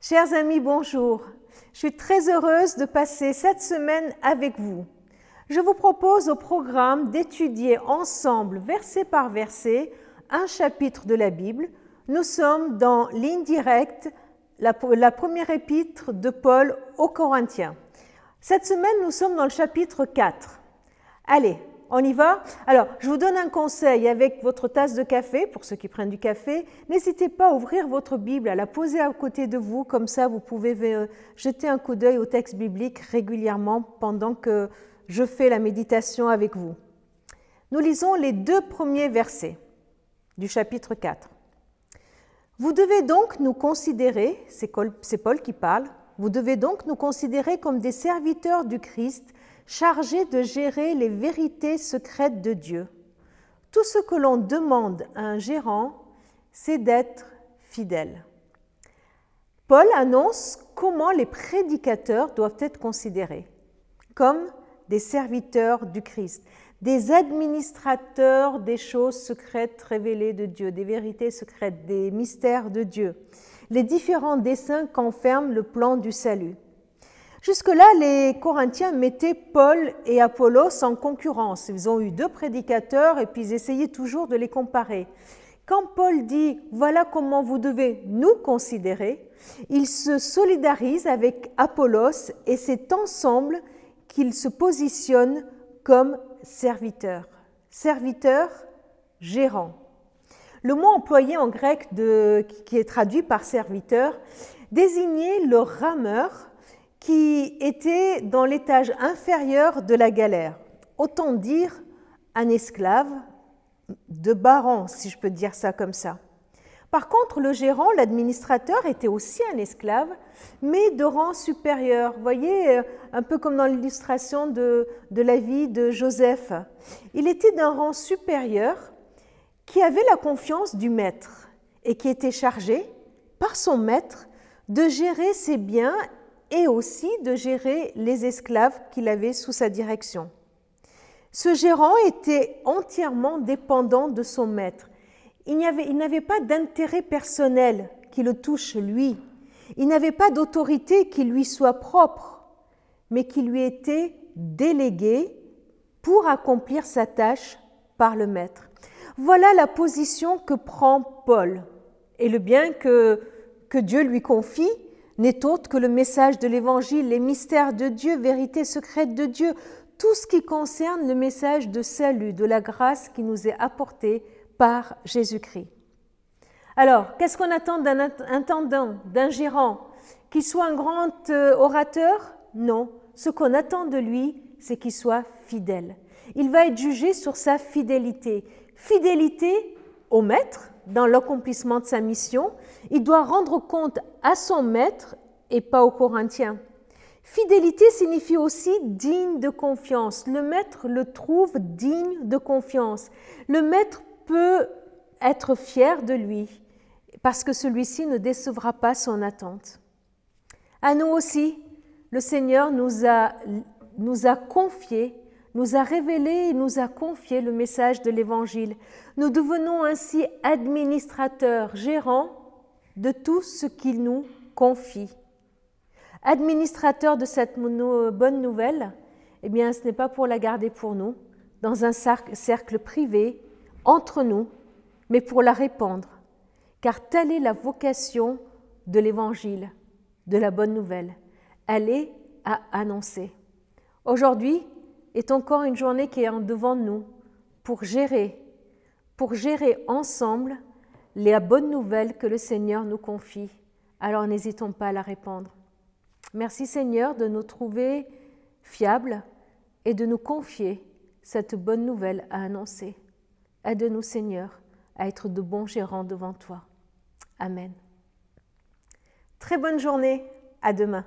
Chers amis, bonjour. Je suis très heureuse de passer cette semaine avec vous. Je vous propose au programme d'étudier ensemble, verset par verset, un chapitre de la Bible. Nous sommes dans l'indirect, la, la première épître de Paul aux Corinthiens. Cette semaine, nous sommes dans le chapitre 4. Allez, on y va? Alors, je vous donne un conseil avec votre tasse de café, pour ceux qui prennent du café. N'hésitez pas à ouvrir votre Bible, à la poser à côté de vous, comme ça vous pouvez euh, jeter un coup d'œil au texte biblique régulièrement pendant que je fais la méditation avec vous. Nous lisons les deux premiers versets du chapitre 4. Vous devez donc nous considérer, c'est Paul qui parle, vous devez donc nous considérer comme des serviteurs du Christ chargé de gérer les vérités secrètes de Dieu. Tout ce que l'on demande à un gérant, c'est d'être fidèle. Paul annonce comment les prédicateurs doivent être considérés comme des serviteurs du Christ, des administrateurs des choses secrètes révélées de Dieu, des vérités secrètes, des mystères de Dieu, les différents desseins qu'enferme le plan du salut. Jusque-là, les Corinthiens mettaient Paul et Apollos en concurrence. Ils ont eu deux prédicateurs et puis ils essayaient toujours de les comparer. Quand Paul dit voilà comment vous devez nous considérer, il se solidarise avec Apollos et c'est ensemble qu'ils se positionnent comme serviteurs. Serviteurs, gérants. Le mot employé en grec qui est traduit par serviteur désignait le rameur qui était dans l'étage inférieur de la galère. Autant dire un esclave de baron, si je peux dire ça comme ça. Par contre, le gérant, l'administrateur, était aussi un esclave, mais de rang supérieur. Vous voyez, un peu comme dans l'illustration de, de la vie de Joseph. Il était d'un rang supérieur qui avait la confiance du maître et qui était chargé par son maître de gérer ses biens et aussi de gérer les esclaves qu'il avait sous sa direction. Ce gérant était entièrement dépendant de son maître. Il n'avait pas d'intérêt personnel qui le touche lui. Il n'avait pas d'autorité qui lui soit propre, mais qui lui était déléguée pour accomplir sa tâche par le maître. Voilà la position que prend Paul. Et le bien que, Dieu lui confie, n'est autre que le message de l'Évangile, les mystères de Dieu, vérité secrète de Dieu, tout ce qui concerne le message de salut, de la grâce qui nous est apportée par Jésus-Christ. Alors, qu'est-ce qu'on attend d'un intendant, d'un gérant? Qu'il soit un grand euh, orateur? Non. Ce qu'on attend de lui, c'est qu'il soit fidèle. Il va être jugé sur sa fidélité. Fidélité au maître, dans l'accomplissement de sa mission, il doit rendre compte à son maître et pas aux Corinthiens. Fidélité signifie aussi digne de confiance. Le maître le trouve digne de confiance. Le maître peut être fier de lui parce que celui-ci ne décevra pas son attente. À nous aussi, le Seigneur nous a, nous a confié nous a révélé et nous a confié le message de l'Évangile. Nous devenons ainsi administrateurs, gérants de tout ce qu'il nous confie. Administrateurs de cette bonne nouvelle, eh bien, ce n'est pas pour la garder pour nous, dans un cercle privé, entre nous, mais pour la répandre, car telle est la vocation de l'Évangile, de la bonne nouvelle. Elle est à annoncer. Aujourd'hui, est encore une journée qui est devant de nous pour gérer, pour gérer ensemble les bonnes nouvelles que le Seigneur nous confie. Alors n'hésitons pas à la répandre. Merci Seigneur de nous trouver fiables et de nous confier cette bonne nouvelle à annoncer. Aide-nous Seigneur à être de bons gérants devant toi. Amen. Très bonne journée, à demain.